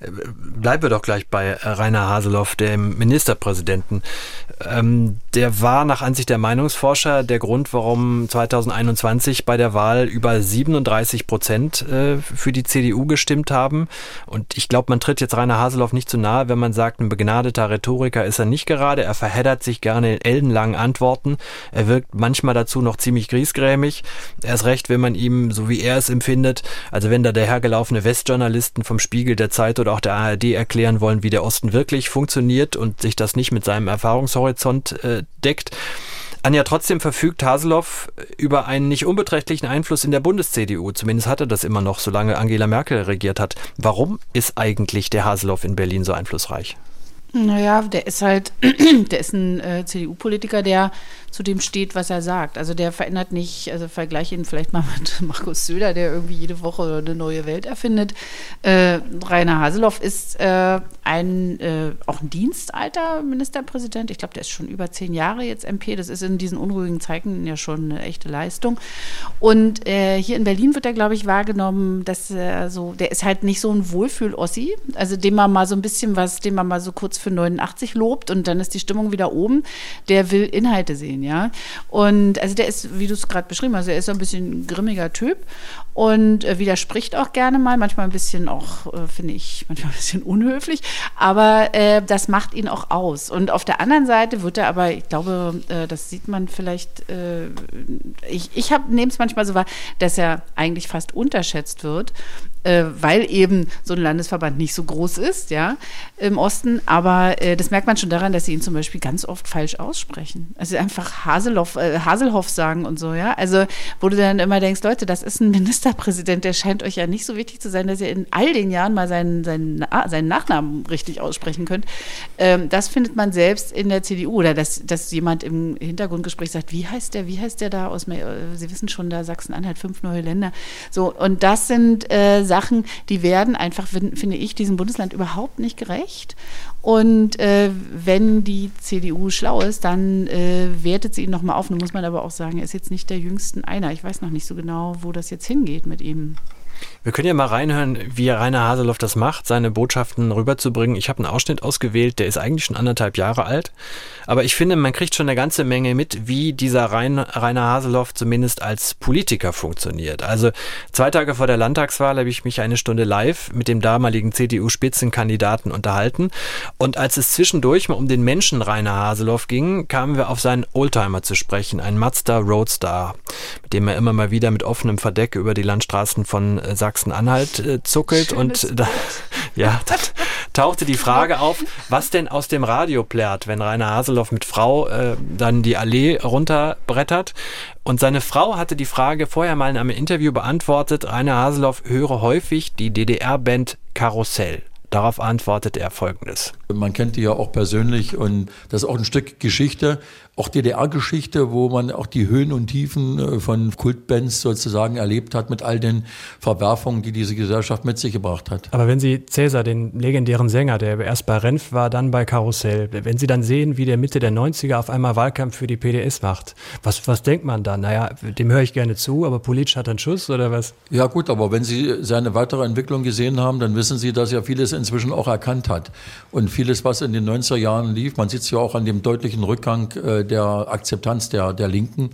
Bleiben wir doch gleich bei Rainer Haseloff, dem Ministerpräsidenten. Ähm, der war nach Ansicht der Meinungsforscher der Grund, warum 2021 bei der Wahl über 37 Prozent äh, für die CDU gestimmt haben. Und ich glaube, man tritt jetzt Rainer Haseloff nicht zu nahe, wenn man sagt, ein begnadeter Rhetoriker ist er nicht gerade. Er verheddert sich gerne in ellenlangen Antworten. Er wirkt manchmal dazu noch ziemlich griesgrämig. Erst recht, wenn man ihm, so wie er es empfindet, also wenn da der hergelaufene Westjournalisten vom Spiegel, der Zeit oder auch der ARD erklären wollen, wie der Osten wirklich funktioniert und sich das nicht mit seinem Erfahrungshorizont äh, deckt. Anja, trotzdem verfügt Haseloff über einen nicht unbeträchtlichen Einfluss in der Bundes-CDU. Zumindest hatte das immer noch, solange Angela Merkel regiert hat. Warum ist eigentlich der Haseloff in Berlin so einflussreich? Naja, der ist halt, der ist ein äh, CDU-Politiker, der zu dem steht, was er sagt. Also der verändert nicht, also vergleiche ihn vielleicht mal mit Markus Söder, der irgendwie jede Woche eine neue Welt erfindet. Äh, Rainer Haseloff ist äh, ein, äh, auch ein dienstalter Ministerpräsident. Ich glaube, der ist schon über zehn Jahre jetzt MP. Das ist in diesen unruhigen Zeiten ja schon eine echte Leistung. Und äh, hier in Berlin wird er, glaube ich, wahrgenommen, dass er so, der ist halt nicht so ein Wohlfühl-Ossi, also dem man mal so ein bisschen was, dem man mal so kurz für 89 lobt und dann ist die Stimmung wieder oben. Der will Inhalte sehen ja. Und also der ist, wie du es gerade beschrieben hast, er ist so ein bisschen grimmiger Typ und äh, widerspricht auch gerne mal, manchmal ein bisschen auch, äh, finde ich, manchmal ein bisschen unhöflich, aber äh, das macht ihn auch aus. Und auf der anderen Seite wird er aber, ich glaube, äh, das sieht man vielleicht, äh, ich, ich nehme es manchmal so wahr, dass er eigentlich fast unterschätzt wird äh, weil eben so ein Landesverband nicht so groß ist, ja, im Osten. Aber äh, das merkt man schon daran, dass sie ihn zum Beispiel ganz oft falsch aussprechen. Also einfach Haseloff, äh, Haselhoff sagen und so, ja. Also, wo du dann immer denkst, Leute, das ist ein Ministerpräsident, der scheint euch ja nicht so wichtig zu sein, dass ihr in all den Jahren mal seinen, seinen, seinen Nachnamen richtig aussprechen könnt. Ähm, das findet man selbst in der CDU oder dass, dass jemand im Hintergrundgespräch sagt, wie heißt der, wie heißt der da aus, äh, Sie wissen schon, da Sachsen-Anhalt, fünf neue Länder. So, und das sind äh, Sachen, die werden einfach, finde ich, diesem Bundesland überhaupt nicht gerecht. Und äh, wenn die CDU schlau ist, dann äh, wertet sie ihn nochmal auf. Nun muss man aber auch sagen, er ist jetzt nicht der jüngsten einer. Ich weiß noch nicht so genau, wo das jetzt hingeht mit ihm. Wir können ja mal reinhören, wie Rainer Haseloff das macht, seine Botschaften rüberzubringen. Ich habe einen Ausschnitt ausgewählt, der ist eigentlich schon anderthalb Jahre alt. Aber ich finde, man kriegt schon eine ganze Menge mit, wie dieser Rainer Haseloff zumindest als Politiker funktioniert. Also zwei Tage vor der Landtagswahl habe ich mich eine Stunde live mit dem damaligen CDU-Spitzenkandidaten unterhalten. Und als es zwischendurch mal um den Menschen Rainer Haseloff ging, kamen wir auf seinen Oldtimer zu sprechen, einen Mazda Roadstar, mit dem er immer mal wieder mit offenem Verdeck über die Landstraßen von äh, Sachsen-Anhalt äh, zuckelt Schönes und da, ja, dann tauchte die Frage auf, was denn aus dem Radio plärt, wenn Rainer Haseloff mit Frau äh, dann die Allee runterbrettert. Und seine Frau hatte die Frage vorher mal in einem Interview beantwortet, Rainer Haseloff höre häufig die DDR-Band Karussell. Darauf antwortet er folgendes. Man kennt die ja auch persönlich und das ist auch ein Stück Geschichte auch DDR-Geschichte, wo man auch die Höhen und Tiefen äh, von Kultbands sozusagen erlebt hat mit all den Verwerfungen, die diese Gesellschaft mit sich gebracht hat. Aber wenn Sie Cäsar, den legendären Sänger, der erst bei Renf war, dann bei Karussell, wenn Sie dann sehen, wie der Mitte der 90er auf einmal Wahlkampf für die PDS macht, was, was denkt man dann? Naja, dem höre ich gerne zu, aber politisch hat er einen Schuss oder was? Ja gut, aber wenn Sie seine weitere Entwicklung gesehen haben, dann wissen Sie, dass er vieles inzwischen auch erkannt hat. Und vieles, was in den 90er Jahren lief, man sieht es ja auch an dem deutlichen Rückgang äh, der Akzeptanz der, der Linken.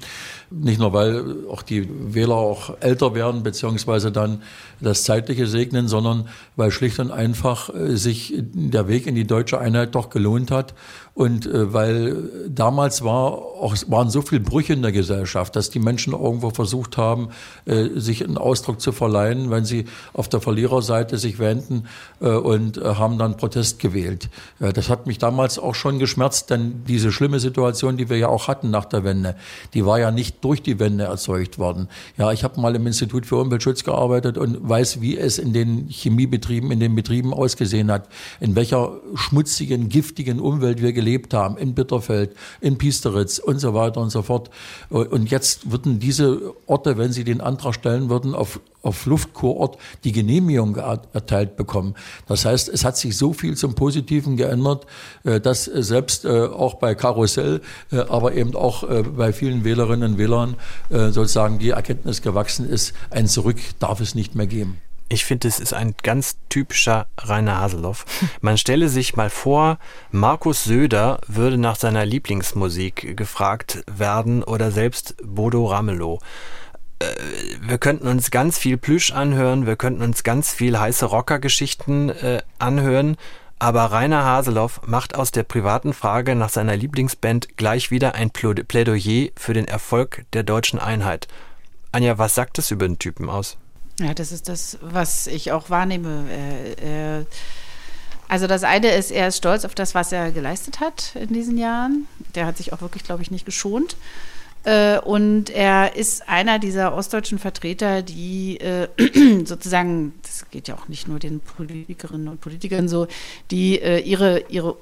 Nicht nur, weil auch die Wähler auch älter werden, beziehungsweise dann das Zeitliche segnen, sondern weil schlicht und einfach äh, sich der Weg in die deutsche Einheit doch gelohnt hat und äh, weil damals war auch, waren so viele Brüche in der Gesellschaft, dass die Menschen irgendwo versucht haben, äh, sich einen Ausdruck zu verleihen, wenn sie auf der Verliererseite sich wenden und haben dann Protest gewählt. Äh, das hat mich damals auch schon geschmerzt, denn diese schlimme Situation, die wir ja auch hatten nach der Wende, die war ja nicht durch die Wende erzeugt worden. Ja, ich habe mal im Institut für Umweltschutz gearbeitet und weiß, wie es in den Chemiebetrieben, in den Betrieben ausgesehen hat, in welcher schmutzigen, giftigen Umwelt wir gelebt gelebt haben, in Bitterfeld, in Piesteritz und so weiter und so fort. Und jetzt würden diese Orte, wenn sie den Antrag stellen würden, auf, auf Luftkurort die Genehmigung erteilt bekommen. Das heißt, es hat sich so viel zum Positiven geändert, äh, dass selbst äh, auch bei Karussell, äh, aber eben auch bei vielen Wählerinnen und Wählern sozusagen die Erkenntnis gewachsen ist, ein Zurück darf es nicht mehr geben. Ich finde, es ist ein ganz typischer Rainer Haseloff. Man stelle sich mal vor, Markus Söder würde nach seiner Lieblingsmusik gefragt werden oder selbst Bodo Ramelow. Äh, wir könnten uns ganz viel Plüsch anhören, wir könnten uns ganz viel heiße Rockergeschichten äh, anhören, aber Rainer Haseloff macht aus der privaten Frage nach seiner Lieblingsband gleich wieder ein Plädoyer für den Erfolg der deutschen Einheit. Anja, was sagt das über den Typen aus? Ja, das ist das, was ich auch wahrnehme. Äh, äh, also das eine ist, er ist stolz auf das, was er geleistet hat in diesen Jahren. Der hat sich auch wirklich, glaube ich, nicht geschont. Äh, und er ist einer dieser ostdeutschen Vertreter, die äh, sozusagen, das geht ja auch nicht nur den Politikerinnen und Politikern so, die äh, ihre, ihre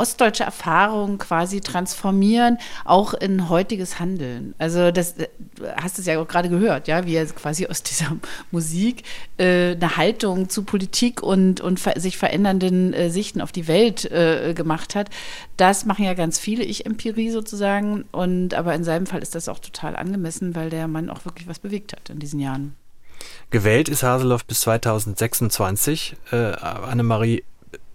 ostdeutsche Erfahrung quasi transformieren, auch in heutiges Handeln. Also das du hast es ja auch gerade gehört, ja, wie er quasi aus dieser Musik äh, eine Haltung zu Politik und, und ver sich verändernden äh, Sichten auf die Welt äh, gemacht hat. Das machen ja ganz viele Ich-Empirie sozusagen. Und aber in seinem Fall ist das auch total angemessen, weil der Mann auch wirklich was bewegt hat in diesen Jahren. Gewählt ist Haseloff bis 2026. Äh, Annemarie,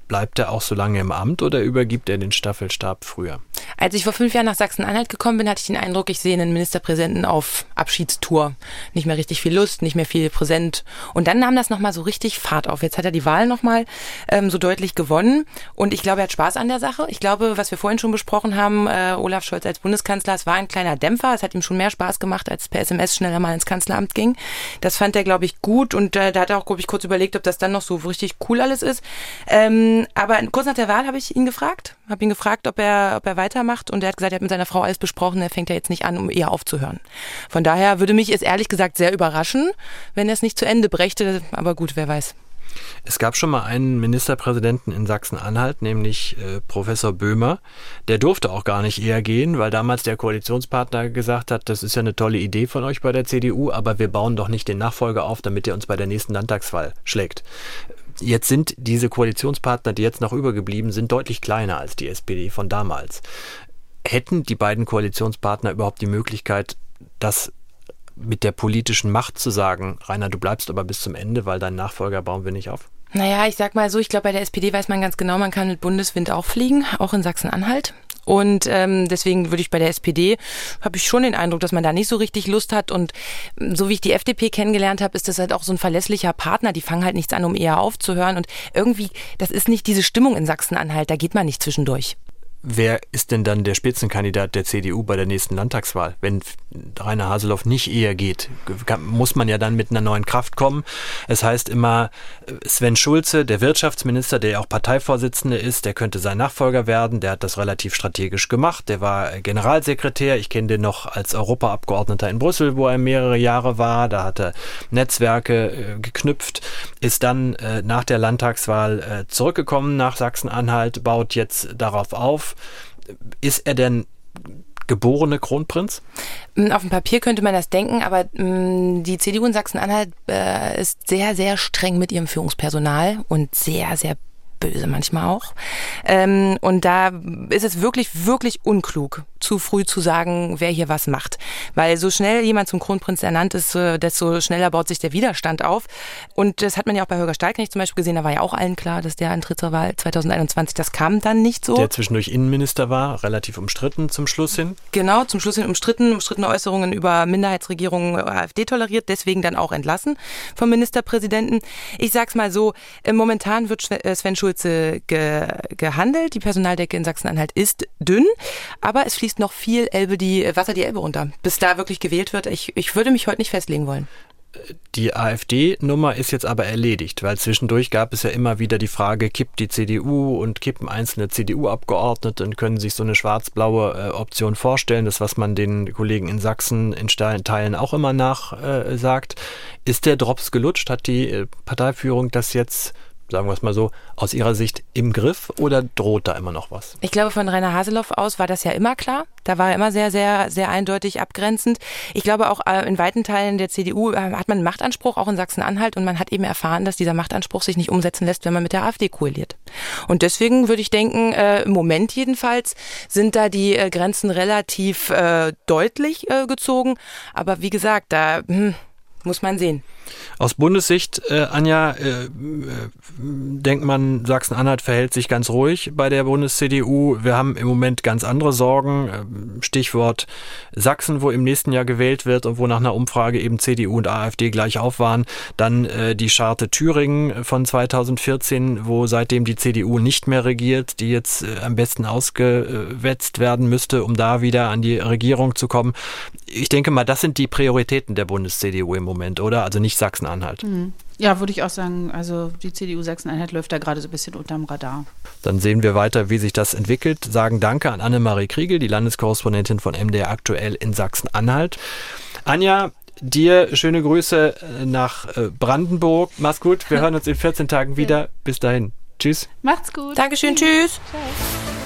Bleibt er auch so lange im Amt oder übergibt er den Staffelstab früher? Als ich vor fünf Jahren nach Sachsen-Anhalt gekommen bin, hatte ich den Eindruck, ich sehe einen Ministerpräsidenten auf Abschiedstour. Nicht mehr richtig viel Lust, nicht mehr viel präsent. Und dann nahm das nochmal so richtig Fahrt auf. Jetzt hat er die Wahl nochmal ähm, so deutlich gewonnen. Und ich glaube, er hat Spaß an der Sache. Ich glaube, was wir vorhin schon besprochen haben, äh, Olaf Scholz als Bundeskanzler, es war ein kleiner Dämpfer. Es hat ihm schon mehr Spaß gemacht, als per SMS schneller mal ins Kanzleramt ging. Das fand er, glaube ich, gut. Und äh, da hat er auch, glaube ich, kurz überlegt, ob das dann noch so richtig cool alles ist. Ähm, aber kurz nach der Wahl habe ich ihn gefragt, habe ihn gefragt, ob er, ob er weiter weitermacht. Und er hat gesagt, er hat mit seiner Frau alles besprochen, er fängt ja jetzt nicht an, um eher aufzuhören. Von daher würde mich es ehrlich gesagt sehr überraschen, wenn er es nicht zu Ende brächte. Aber gut, wer weiß. Es gab schon mal einen Ministerpräsidenten in Sachsen-Anhalt, nämlich äh, Professor Böhmer. Der durfte auch gar nicht eher gehen, weil damals der Koalitionspartner gesagt hat, das ist ja eine tolle Idee von euch bei der CDU, aber wir bauen doch nicht den Nachfolger auf, damit er uns bei der nächsten Landtagswahl schlägt. Jetzt sind diese Koalitionspartner, die jetzt noch übergeblieben sind, deutlich kleiner als die SPD von damals. Hätten die beiden Koalitionspartner überhaupt die Möglichkeit, das mit der politischen Macht zu sagen, Rainer, du bleibst aber bis zum Ende, weil dein Nachfolger bauen wir nicht auf? Naja, ich sag mal so, ich glaube, bei der SPD weiß man ganz genau, man kann mit Bundeswind auch fliegen, auch in Sachsen-Anhalt. Und ähm, deswegen würde ich bei der SPD, habe ich schon den Eindruck, dass man da nicht so richtig Lust hat. Und ähm, so wie ich die FDP kennengelernt habe, ist das halt auch so ein verlässlicher Partner. Die fangen halt nichts an, um eher aufzuhören. Und irgendwie, das ist nicht diese Stimmung in Sachsen-Anhalt, da geht man nicht zwischendurch. Wer ist denn dann der Spitzenkandidat der CDU bei der nächsten Landtagswahl? Wenn Rainer Haseloff nicht eher geht, muss man ja dann mit einer neuen Kraft kommen. Es heißt immer, Sven Schulze, der Wirtschaftsminister, der auch Parteivorsitzende ist, der könnte sein Nachfolger werden. Der hat das relativ strategisch gemacht. Der war Generalsekretär. Ich kenne den noch als Europaabgeordneter in Brüssel, wo er mehrere Jahre war. Da hat er Netzwerke äh, geknüpft, ist dann äh, nach der Landtagswahl äh, zurückgekommen nach Sachsen-Anhalt, baut jetzt darauf auf ist er denn geborene Kronprinz? Mm, auf dem Papier könnte man das denken, aber mh, mm, die CDU in Sachsen-Anhalt äh, ist sehr, sehr streng mit ihrem Führungspersonal und sehr, sehr böse manchmal auch. Ähm, und da ist es wirklich, wirklich unklug, zu früh zu sagen, wer hier was macht. Weil so schnell jemand zum Kronprinz ernannt ist, äh, desto schneller baut sich der Widerstand auf. Und das hat man ja auch bei Holger Stalknecht zum Beispiel gesehen. Da war ja auch allen klar, dass der antritt zur Wahl 2021, das kam dann nicht so. Der zwischendurch Innenminister war, relativ umstritten zum Schluss hin. Genau, zum Schluss hin umstritten, umstrittene Äußerungen über Minderheitsregierungen AfD toleriert, deswegen dann auch entlassen vom Ministerpräsidenten. Ich sag's mal so, äh, momentan wird Sven Schulz Schulze ge, gehandelt. Die Personaldecke in Sachsen-Anhalt ist dünn, aber es fließt noch viel Elbe die, Wasser die Elbe runter, bis da wirklich gewählt wird. Ich, ich würde mich heute nicht festlegen wollen. Die AfD-Nummer ist jetzt aber erledigt, weil zwischendurch gab es ja immer wieder die Frage, kippt die CDU und kippen einzelne CDU-Abgeordnete und können sich so eine schwarz-blaue äh, Option vorstellen, das was man den Kollegen in Sachsen in Teilen auch immer nachsagt. Äh, ist der Drops gelutscht? Hat die äh, Parteiführung das jetzt sagen wir es mal so, aus Ihrer Sicht im Griff oder droht da immer noch was? Ich glaube, von Rainer Haseloff aus war das ja immer klar. Da war er immer sehr, sehr, sehr eindeutig abgrenzend. Ich glaube, auch äh, in weiten Teilen der CDU äh, hat man einen Machtanspruch, auch in Sachsen-Anhalt, und man hat eben erfahren, dass dieser Machtanspruch sich nicht umsetzen lässt, wenn man mit der AfD koaliert. Und deswegen würde ich denken, äh, im Moment jedenfalls sind da die Grenzen relativ deutlich gezogen. Aber wie gesagt, da hm, muss man sehen. Aus Bundessicht, äh, Anja, äh, äh, denkt man, Sachsen-Anhalt verhält sich ganz ruhig bei der Bundes-CDU. Wir haben im Moment ganz andere Sorgen. Ähm, Stichwort Sachsen, wo im nächsten Jahr gewählt wird und wo nach einer Umfrage eben CDU und AfD gleich auf waren. Dann äh, die Scharte Thüringen von 2014, wo seitdem die CDU nicht mehr regiert, die jetzt äh, am besten ausgewetzt werden müsste, um da wieder an die Regierung zu kommen. Ich denke mal, das sind die Prioritäten der Bundes-CDU im Moment, oder? Also nicht Sachsen. Sachsen-Anhalt. Mhm. Ja, würde ich auch sagen. Also die CDU Sachsen-Anhalt läuft da gerade so ein bisschen unterm Radar. Dann sehen wir weiter, wie sich das entwickelt. Sagen Danke an Annemarie Kriegel, die Landeskorrespondentin von MDR aktuell in Sachsen-Anhalt. Anja, dir schöne Grüße äh, nach äh, Brandenburg. Mach's gut. Wir hören uns in 14 Tagen wieder. Bis dahin. Tschüss. Macht's gut. Dankeschön. Tschüss.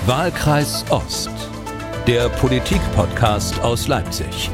Wahlkreis Ost. Der Politik-Podcast aus Leipzig.